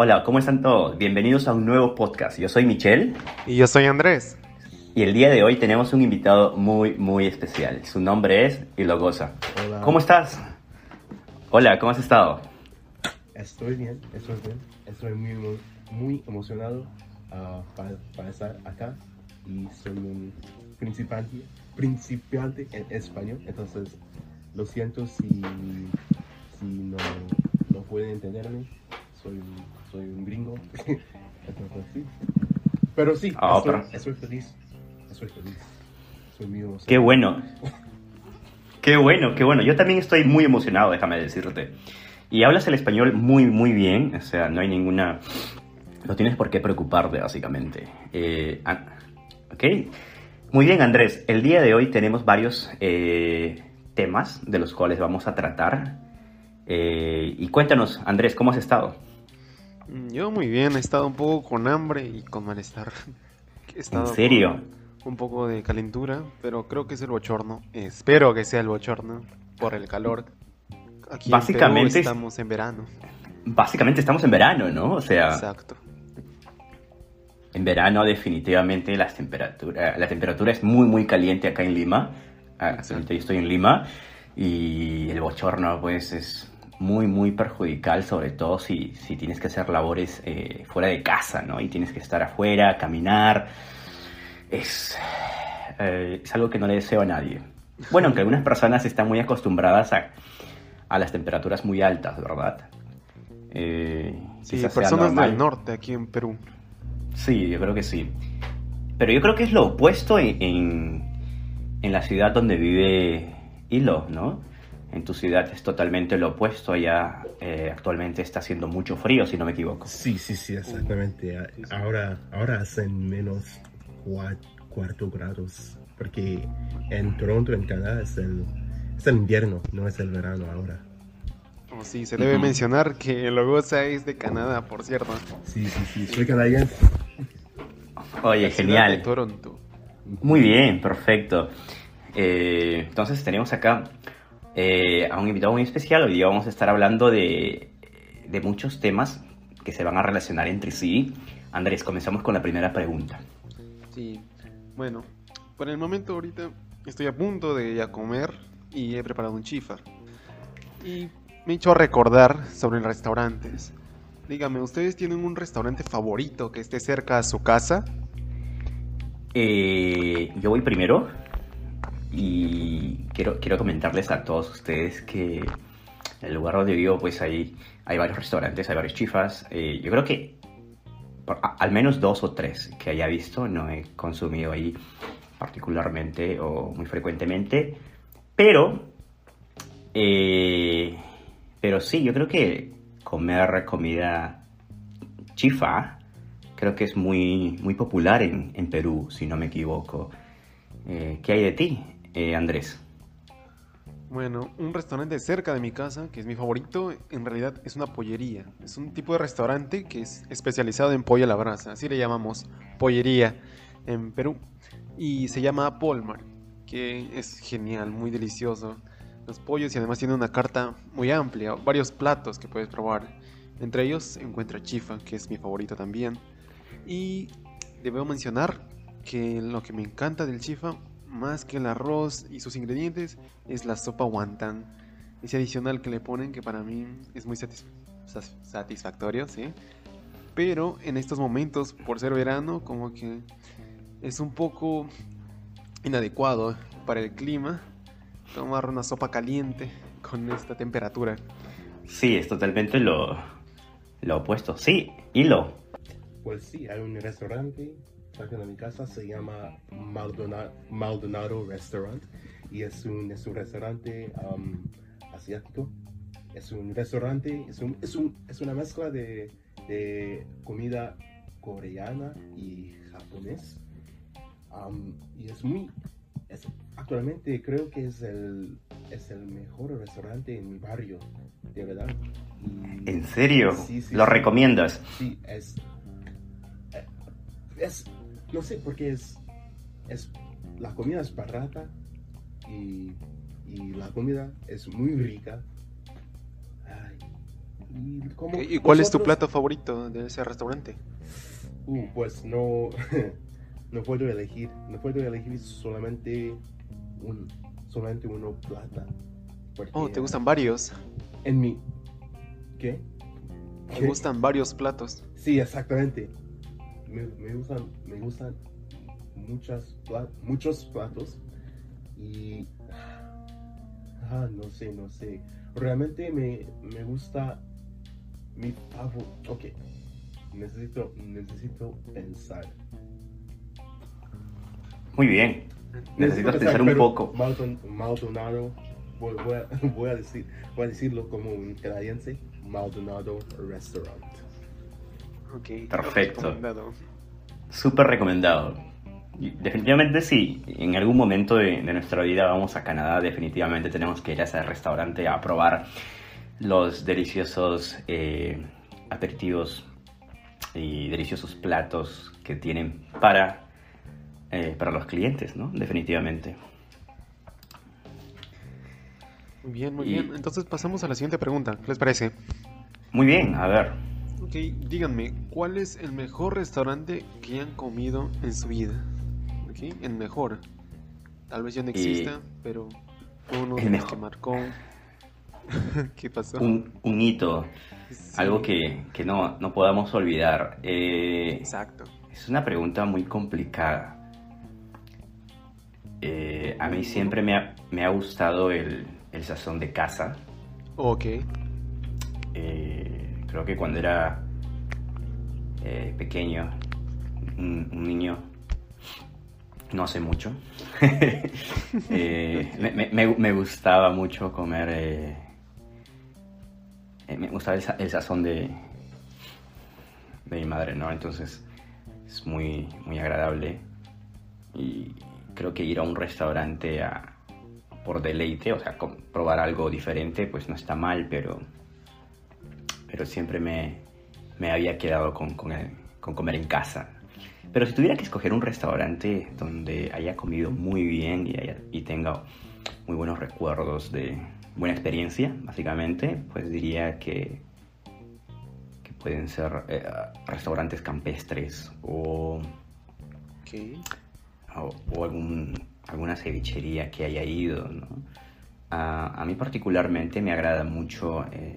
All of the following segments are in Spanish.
Hola, ¿cómo están todos? Bienvenidos a un nuevo podcast. Yo soy Michelle. Y yo soy Andrés. Y el día de hoy tenemos un invitado muy, muy especial. Su nombre es Ilogosa. Hola. ¿Cómo estás? Hola, ¿cómo has estado? Estoy bien, estoy bien. Estoy muy, muy emocionado ah, para, para estar acá y soy un principiante, principiante en español, entonces lo siento si, si no, no pueden entenderme. Soy, un- soy un gringo. Pero sí, Ah, estoy, pero- estoy feliz. Estoy feliz. Soy emocionado. Qué bueno. Qué bueno, qué bueno. Yo también estoy muy emocionado, déjame decirte. Y hablas el español muy, muy bien. O sea, no hay ninguna... No tienes por qué preocuparte, básicamente. Eh, ok. Muy bien, Andrés. El día de hoy tenemos varios eh, temas de los cuales vamos a tratar. Eh, y cuéntanos, Andrés, ¿cómo has estado? Mm, Yo muy bien, he estado un poco con hambre y con malestar. He estado ¿En serio? Un poco de calentura, pero creo que es el bochorno. Espero que sea el bochorno por el calor. Aquí Básicamente en estamos en verano. Básicamente estamos en verano, ¿no? O sea... Exacto. En verano definitivamente las temperatura, la temperatura es muy muy caliente acá en Lima. Ah, Actualmente yo estoy en Lima y el bochorno pues es muy muy perjudicial, sobre todo si, si tienes que hacer labores eh, fuera de casa, ¿no? Y tienes que estar afuera, caminar. Es, eh, es algo que no le deseo a nadie. Bueno, aunque algunas personas están muy acostumbradas a, a las temperaturas muy altas, ¿verdad? Eh, Sí, personas del norte aquí en Perú. Sí, yo creo que sí. Pero yo creo que es lo opuesto en, en, en la ciudad donde vive Hilo, ¿no? En tu ciudad es totalmente lo opuesto. Allá eh, actualmente está haciendo mucho frío, si no me equivoco. Sí, sí, sí, exactamente. A- Ahora, ahora hacen menos cua- cuarto grados, porque en Toronto, en Canadá, es el, es el invierno, no es el verano ahora. Oh, sí, se debe mencionar que Logosa es de Canadá, por cierto. Sí, sí, sí, soy canadiense. Oye, La genial. de Toronto. Muy bien, perfecto. Eh, entonces tenemos acá eh, a un invitado muy especial. Hoy día vamos a estar hablando de, de muchos temas que se van a relacionar entre sí. Andrés, comenzamos con la primera pregunta. Sí, bueno, por el momento ahorita estoy a punto de ir a comer y he preparado un chifa. Y me he hecho recordar sobre restaurantes. Dígame, ¿ustedes tienen un restaurante favorito que esté cerca a su casa? Eh, yo voy primero y quiero, quiero comentarles a todos ustedes que en el lugar donde vivo pues hay, hay varios restaurantes, hay varios chifas. Eh, yo creo que al menos dos o tres que haya visto, no he consumido ahí particularmente o muy frecuentemente, pero, eh, pero sí, yo creo que comer comida chifa creo que es muy, muy popular en, en Perú, si no me equivoco. Eh, ¿Qué hay de ti, Andrés? Bueno, un restaurante cerca de mi casa, que es mi favorito, en realidad es una pollería. Es un tipo de restaurante que es especializado en pollo a la brasa, así le llamamos pollería en Perú. Y se llama Polmar, que es genial, muy delicioso. Los pollos y además tiene una carta muy amplia, varios platos que puedes probar. Entre ellos encuentra chifa, que es mi favorito también. Y debo mencionar que lo que me encanta del chifa, más que el arroz y sus ingredientes, es la sopa wonton. Ese adicional que le ponen que para mí es muy satisfactorio, ¿sí? Pero en estos momentos, por ser verano, como que es un poco inadecuado para el clima tomar una sopa caliente con esta temperatura. Sí, es totalmente lo, lo opuesto. Sí, hilo. Pues sí, hay un restaurante cerca de mi casa, se llama Maldonado, Maldonado Restaurant y es un, es un restaurante um, asiático. Es un restaurante, es, un, es, un, es una mezcla de, de comida coreana y japonés. Um, y es muy, es, actualmente creo que es el, es el mejor restaurante en mi barrio, de verdad. Y- ¿En serio? Sí, sí, ¿Lo sí. recomiendas? Sí, es. eh, Es. No sé, porque es. es la comida es barata y, y la comida es muy rica. Ay, Y, como Ok, ¿Y cuál es tu plato favorito de ese restaurante? Uh, pues no, no puedo elegir, no puedo elegir solamente un, solamente uno plata. porque, Oh, ¿te gustan varios? En mi, ¿qué? Me gustan varios platos. Sí, exactamente. Me, me gustan, me gustan muchas pla- muchos platos y ah, no sé, no sé. Realmente me, me gusta mi favorito. Ok, necesito, necesito pensar. Muy bien. Necesitas pensar un poco. Maldon- Maldonado, voy, voy a, voy a decir, voy a decirlo como un canadiense. Maldonado Restaurant. Perfecto. recomendado. Súper recomendado. Definitivamente sí, en algún momento de, de nuestra vida vamos a Canadá, definitivamente tenemos que ir a ese restaurante a probar los deliciosos eh, aperitivos y deliciosos platos que tienen para, eh, para los clientes, ¿no? Definitivamente. Muy bien, muy Y- bien. Entonces pasamos a la siguiente pregunta. ¿Qué les parece? Muy bien, a ver. Ok, díganme, ¿cuál es el mejor restaurante que han comido en su vida? Ok, el mejor. Tal vez ya no Y- exista, pero uno de los que marcó. ¿Qué pasó? Un, un hito, Sí, algo que, que no, no podamos olvidar. Eh, Exacto. Es una pregunta muy complicada. Eh, a mí siempre me ha, me ha gustado el, el sazón de casa. Ok. Eh, creo que cuando era eh, pequeño, un, niño, no hace mucho, eh, me, me- gustaba mucho comer, eh, me gustaba el, el sazón de, de mi madre, ¿no? Entonces es muy, muy agradable y creo que ir a un restaurante a- por deleite, o sea, probar algo diferente, pues no está mal, pero pero siempre me, me había quedado con, con, el- con comer en casa. Pero si tuviera que escoger un restaurante donde haya comido muy bien y, haya- y tenga muy buenos recuerdos de buena experiencia, básicamente, pues diría que, que pueden ser eh, restaurantes campestres o, o, o algún, alguna cevichería que haya ido. ¿no? A, a mí particularmente me agrada mucho eh,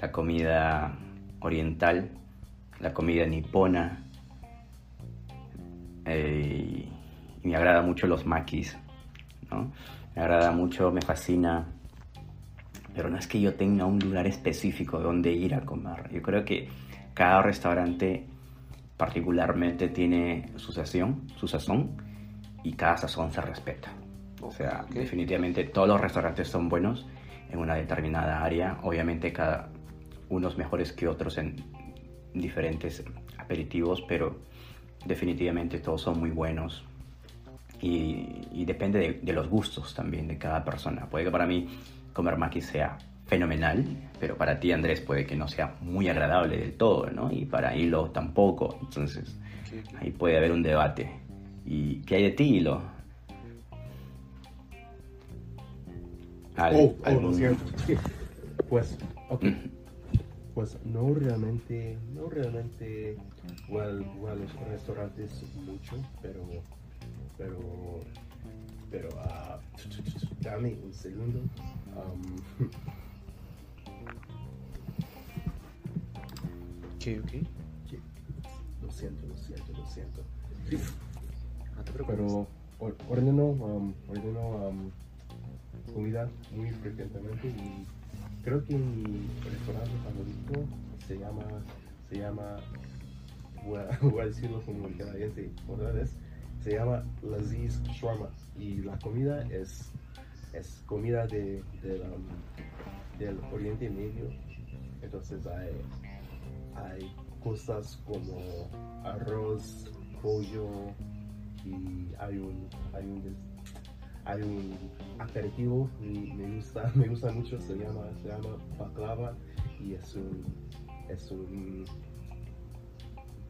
la comida oriental, la comida nipona, eh, y me agrada mucho los makis, ¿no? Me agrada mucho, me fascina, pero no es que yo tenga un lugar específico donde ir a comer. Yo creo que cada restaurante particularmente tiene su sazón, su sazón y cada sazón se respeta. O sea, definitivamente todos los restaurantes son buenos en una determinada área. Obviamente cada unos mejores que otros en diferentes aperitivos, pero definitivamente todos son muy buenos. Y, y depende de, de los gustos también de cada persona. Puede que para mí comer maki sea fenomenal, pero para ti Andrés puede que no sea muy agradable del todo, ¿no? Y para Hilo tampoco. Entonces ahí puede haber un debate. ¿Y qué hay de ti, Hilo? Al- Oh, oh, algún- lo siento. Pues, ok. Pues no realmente, no realmente voy a, voy a los restaurantes mucho, pero, pero, pero, ah, dame un segundo. Um, Ok, ok. lo siento, lo siento, lo siento. No te preocupes. Pero or- ordeno, um, ordeno um, comida muy frecuentemente y creo que mi restaurante favorito se llama, se llama, voy a, decirlo como el canadiense se llama Laziz Shawarma y la comida es, es comida de, del, Oriente Medio, entonces hay, hay cosas como arroz, pollo, y hay un hay un hay un aperitivo y me gusta me gusta mucho se llama se llama baklava y es un es un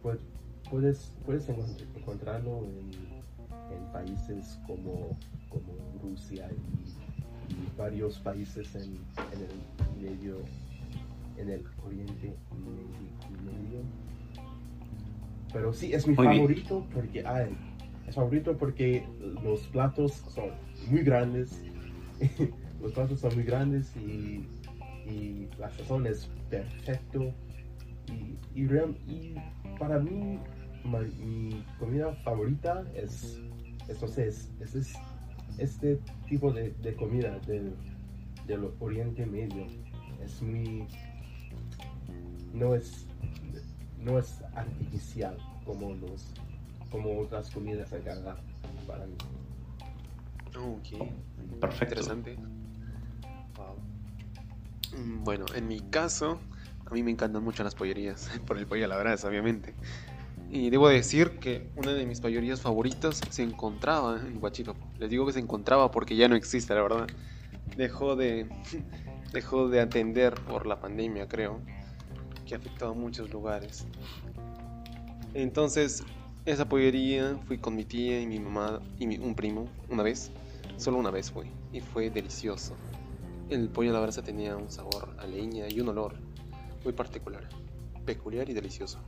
pu- puedes puedes encont- encontrarlo en, en países como como Rusia y, y varios países en, en el medio en el Oriente Medio. Pero sí, es mi Muy bien. favorito porque ay, es favorito porque los platos son muy grandes. los platos son muy grandes y, y la sazón es perfecto. Y, y, para mí, mi comida favorita es, es, no sé, es, es- es este tipo de, de comida del, del Oriente Medio. Es muy. No es, no es artificial como, los, como otras comidas acá para mí. Ok. Perfecto. Interesante. Wow. Mm, Bueno, en mi caso, a mí me encantan mucho las pollerías, por el pollo a la brasa, obviamente. Y debo decir que una de mis pollerías favoritas se encontraba en Huachipapo. Les digo que se encontraba porque ya no existe, la verdad. Dejó de, dejó de atender por la pandemia, creo, que afectó a muchos lugares. Entonces, esa pollería fui con mi tía y mi mamá y mi- un primo una vez. Solo una vez fue y fue delicioso. El pollo a la brasa tenía un sabor a leña y un olor muy particular, peculiar y delicioso.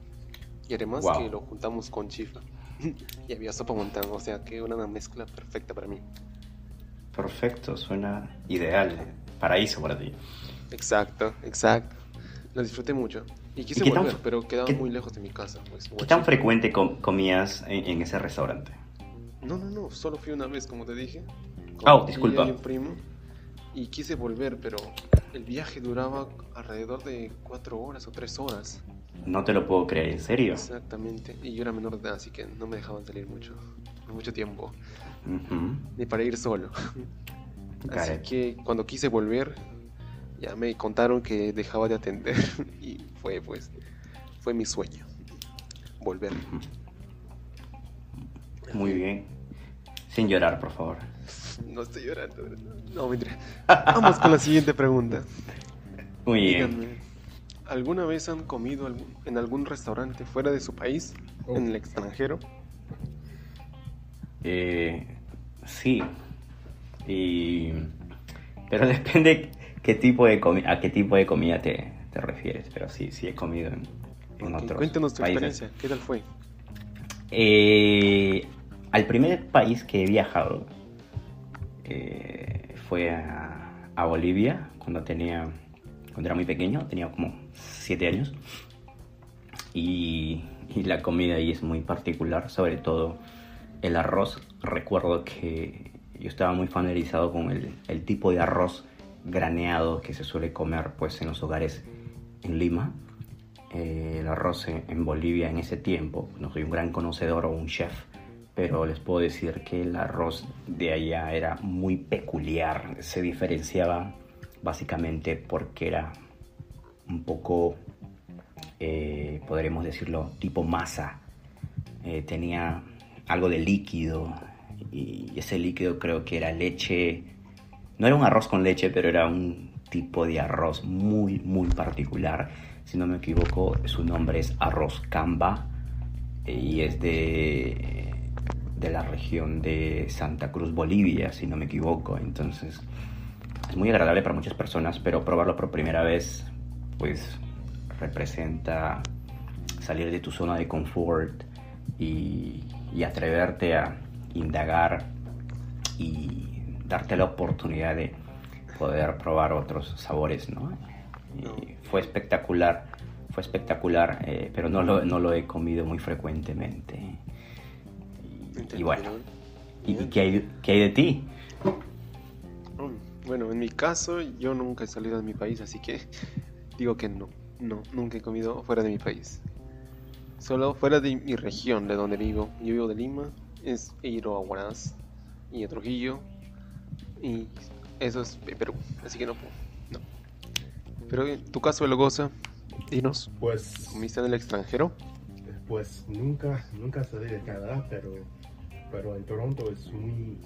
Y además Wow. que lo juntamos con chifla. y había sopa montana, o sea que era una mezcla perfecta para mí. Perfecto, suena ideal. Paraíso para ti. Exacto, exacto. Lo disfruté mucho. Y quise tan volver, fre- pero quedaba muy lejos de mi casa. Pues, ¿Qué tan frecuente com- comías en, en ese restaurante? No, no, no, solo fui una vez, como te dije. Oh, disculpa. Y un primo. Y quise volver, pero el viaje duraba alrededor de cuatro horas o tres horas. No te lo puedo creer, ¿en serio? Exactamente. Y yo era menor de edad, así que no me dejaban salir mucho. Mucho tiempo. Ujú. Ni para ir solo. Así que cuando quise volver, ya me contaron que dejaba de atender. Y fue, pues, fue mi sueño. Volver. Muy bien. Sin llorar, por favor. No estoy llorando. No, mentira. Vamos con la siguiente pregunta. Muy bien. Díganme, ¿alguna vez han comido en algún restaurante fuera de su país, Oh. en el extranjero? Eh, sí. Y... Pero depende qué tipo de a qué tipo de comida te, te refieres. Pero sí, sí he comido en, en Ok, otros Cuéntanos tu países. experiencia, ¿qué tal fue? Eh, al primer país que he viajado eh, fue a, a Bolivia cuando tenía cuando era muy pequeño, tenía como 7 años. Y, y la comida ahí es muy particular, sobre todo el arroz. Recuerdo que yo estaba muy familiarizado con el, el tipo de arroz graneado que se suele comer pues en los hogares en Lima. Eh, el arroz en, Bolivia en ese tiempo, no soy un gran conocedor o un chef, pero les puedo decir que el arroz de allá era muy peculiar, se diferenciaba básicamente porque era un poco, eh, podremos decirlo, tipo masa, Eh, tenía algo de líquido y ese líquido creo que era leche, no era un arroz con leche, pero era un tipo de arroz muy, muy particular. Si no me equivoco, su nombre es arroz camba eh, y es de, de la región de Santa Cruz, Bolivia, si no me equivoco. Entonces, es muy agradable para muchas personas, pero probarlo por primera vez, pues representa salir de tu zona de confort y, y atreverte a indagar y darte la oportunidad de poder probar otros sabores, ¿no? Y fue espectacular, fue espectacular, eh, pero no lo, no lo he comido muy frecuentemente. Y, y bueno, ¿y, qué, hay, qué hay de ti? Bueno, en mi caso, yo nunca he salido de mi país, así que digo que no. No, nunca he comido fuera de mi país. Solo fuera de mi región, de donde vivo. Yo vivo de Lima, es, he ido a Huaraz y a Trujillo. Y eso es Perú, así que no puedo. No. Pero en tu caso, Elogosa, dinos, Pues, ¿comiste en el extranjero? pues nunca, nunca salí de Canadá, pero, pero en Toronto es muy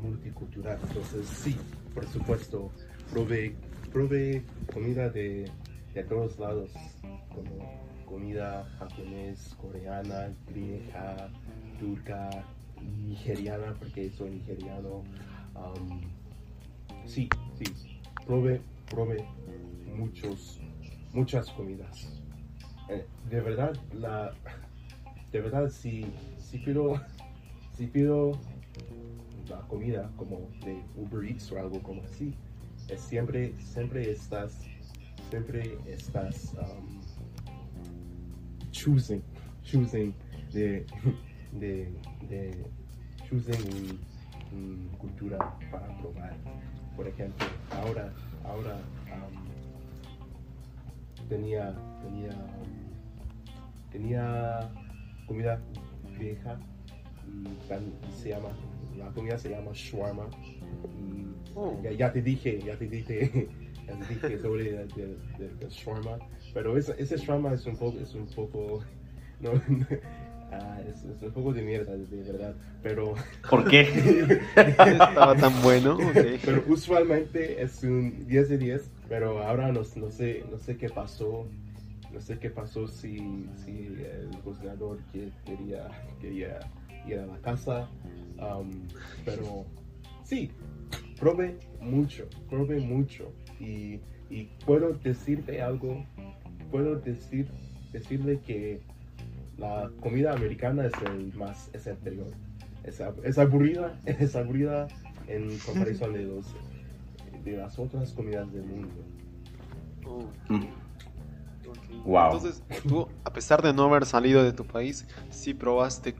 multicultural. Entonces, sí, por supuesto, probé, probé comida de, de todos lados, como comida japonés, coreana, griega, turca, nigeriana, porque soy nigeriano. Am, sí, sí, probé, probé muchos, muchas comidas. Eh, de verdad, la, de verdad, si, si pido, si pido la comida como de Uber Eats o algo como así, es siempre, siempre estás, siempre estás um, choosing, choosing de, de, de choosing un cultura para probar. Por ejemplo, ahora, ahora um, tenía, tenía, um, tenía comida vieja y se llama, la comida se llama shawarma. Y Oh. ya, ya te dije, ya te dije, ya te dije sobre el de, de- del shawarma, pero ese, ese shawarma es un poco, es un poco, no, ah, es, es un poco de mierda, de, verdad, pero, ¿Por qué? Estaba tan bueno. pero usualmente es un 10 de 10, pero ahora no, no sé, no sé qué pasó, no sé qué pasó si, si el que- quería, quería ir a la casa, um, pero sí, probé mucho, probé mucho y, y puedo decirte algo, puedo decir, decirle que la comida americana es el más, es anterior, es, es aburrida, es aburrida en comparación de los de las otras comidas del mundo. Oh, Mm, ok. Wow. Entonces, tú, a pesar de no haber salido de tu país, sí probaste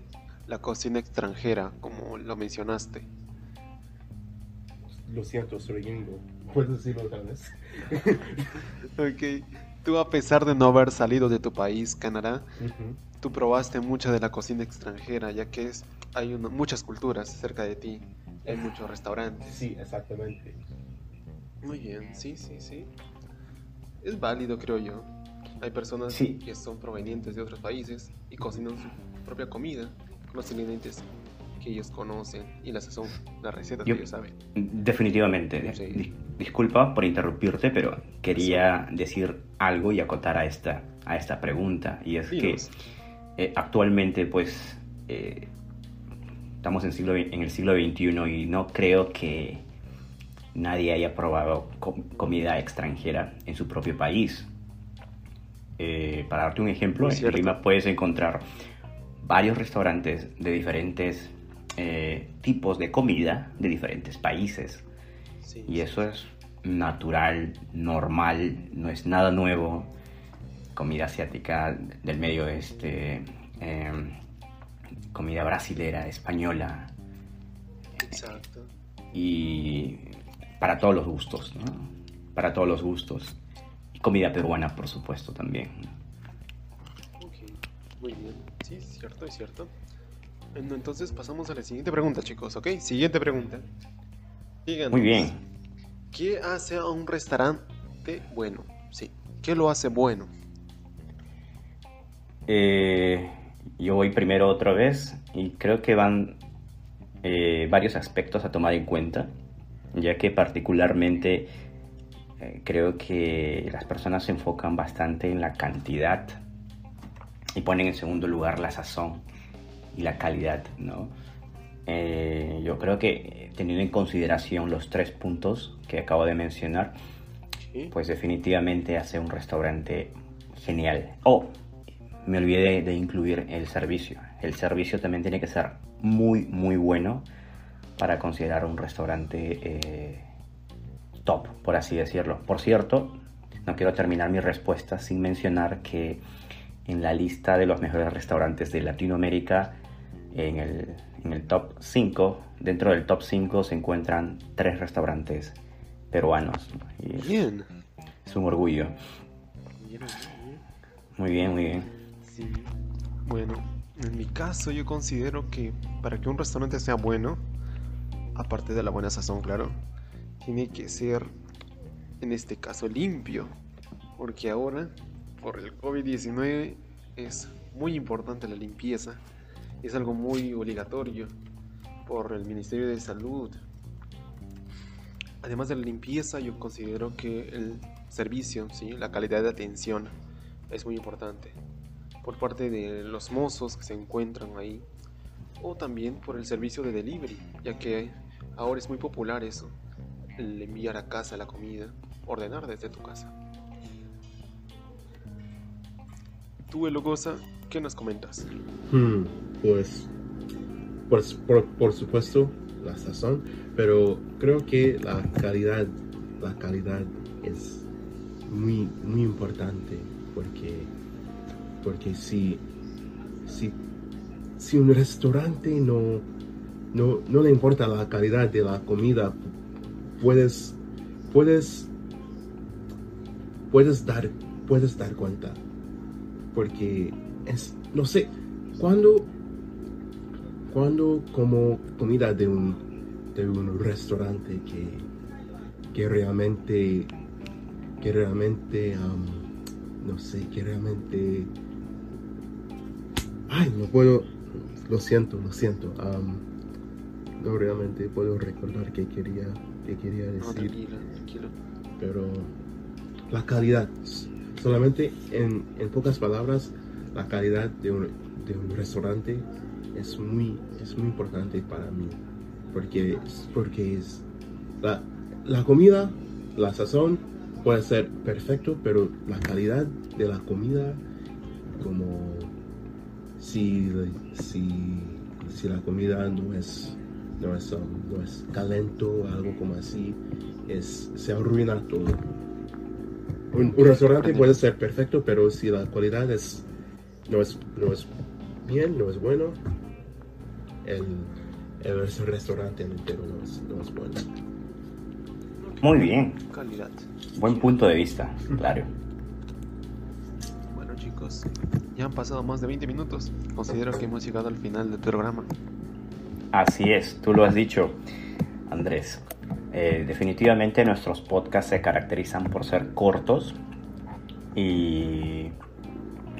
la cocina extranjera, como lo mencionaste. Lo siento, soy gringo. ¿Puedes decirlo otra vez? Ok. Tú, a pesar de no haber salido de tu país, Canadá, Ujú. Tú probaste mucha de la cocina extranjera, ya que es, hay una- muchas culturas cerca de ti. Hay muchos restaurantes. Sí, exactamente. Muy bien, sí, sí, sí. Es válido, creo yo. Hay personas Sí. que son provenientes de otros países y cocinan su propia comida con los ingredientes que ellos conocen y la sazón, las recetas Yo- que ellos saben. Definitivamente. Sí. Dis- disculpa por interrumpirte, pero quería decir algo y acotar a esta, a esta pregunta. Y es Dinos. que eh, actualmente, pues, eh, estamos en, siglo, en el siglo XXI y no creo que nadie haya probado co- comida extranjera en su propio país. Eh, para darte un ejemplo, en. Lima puedes encontrar varios restaurantes de diferentes eh, tipos de comida de diferentes países. Sí, Y sí. eso es natural, normal, no es nada nuevo. Comida asiática del medio oeste, em, comida brasilera, española Exacto. y para todos los gustos, ¿no? Para todos los gustos. Y comida peruana, por supuesto, también. Muy bien. Sí, es cierto, es cierto. En- Entonces pasamos a la siguiente pregunta, chicos, ¿ok? Siguiente pregunta. Díganos, Muy bien. ¿Qué hace a un restaurante bueno? Sí, ¿qué lo hace bueno? Eh, yo voy primero otra vez y creo que van eh, varios aspectos a tomar en cuenta, ya que particularmente eh, creo que las personas se enfocan bastante en la cantidad y ponen en segundo lugar la sazón y la calidad, ¿no? Eh, yo creo que teniendo en consideración los tres puntos que acabo de mencionar, pues definitivamente hace un restaurante genial. Oh, me olvidé de incluir el servicio. El servicio también tiene que ser muy, muy bueno para considerar un restaurante eh, top, por así decirlo. Por cierto, no quiero terminar mi respuesta sin mencionar que en la lista de los mejores restaurantes de Latinoamérica, en el, en el top 5, dentro del top 5 se encuentran tres restaurantes peruanos. Y es- Bien. es un orgullo. Bien. Muy bien, muy bien. Sí. Bueno, en mi caso yo considero que para que un restaurante sea bueno, aparte de la buena sazón, claro, tiene que ser, en este caso, limpio. Porque ahora, por el COVID-19, es muy importante la limpieza. Es algo muy obligatorio por el Ministerio de Salud. Además de la limpieza, yo considero que el servicio, ¿sí? la calidad de atención, es muy importante por parte de los mozos que se encuentran ahí o también por el servicio de delivery, ya que ahora es muy popular eso, el enviar a casa la comida, ordenar desde tu casa. Tú, Elogosa, ¿qué nos comentas? Hmm, pues, pues por, por supuesto, la sazón, pero creo que la calidad, la calidad es muy, muy importante porque, porque si, si, si un restaurante no, no, no le importa la calidad de la comida, puedes, puedes, puedes dar, puedes dar cuenta, porque es, no sé, cuando, cuando como comida de un, de un restaurante que, que realmente, que realmente, no sé, que realmente, ay, no puedo, lo siento, lo siento, um, no realmente puedo recordar qué quería, qué quería No, decir tranquilo, tranquilo. pero la calidad, solamente en, en pocas palabras, la calidad de un, de un restaurante es muy, es muy importante para mí, porque, porque es la, la comida, la sazón puede ser perfecto, pero la calidad de la comida, como si, si, si la comida no es, no es, no es calento, algo como así, es, se arruina todo. Un, un restaurante puede ser perfecto, pero si la calidad es, no, es, no es bien, no es bueno, el, el restaurante entero no es, no es bueno. Muy bien, Calidad. buen punto de vista, claro. Chicos, ya han pasado más de 20 minutos. Considero que hemos llegado al final del programa. Así es, tú lo has dicho, Andrés. Eh, definitivamente nuestros podcasts se caracterizan por ser cortos y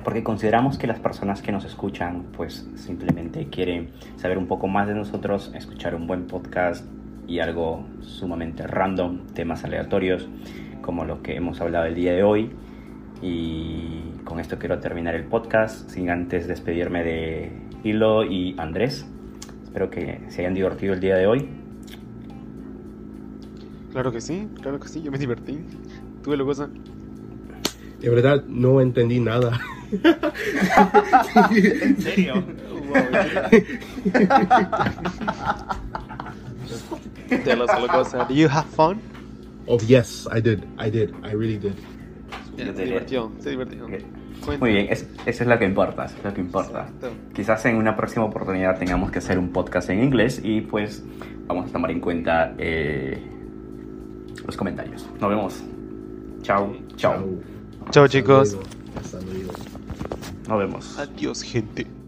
porque consideramos que las personas que nos escuchan pues simplemente quieren saber un poco más de nosotros, escuchar un buen podcast y algo sumamente random, temas aleatorios como lo que hemos hablado el día de hoy. Y con esto quiero terminar el podcast sin antes despedirme de Hilo y Andrés. Espero que se hayan divertido el día de hoy. Claro que sí, claro que sí, yo me divertí. ¿Tú, Elogosa? De verdad no entendí nada. ¿En serio? Tell us, do you have fun? Oh yes, I did, I did, I really did. Se divirtió, se divirtió. Muy bien, es- eso es lo que importa, eso es lo que importa. Exacto. Quizás en una próxima oportunidad tengamos que hacer un podcast en inglés y pues vamos a tomar en cuenta eh, los comentarios. Nos vemos. Chao, chao. Chao, chicos. luego, Hasta luego. Nos vemos. Adiós, gente.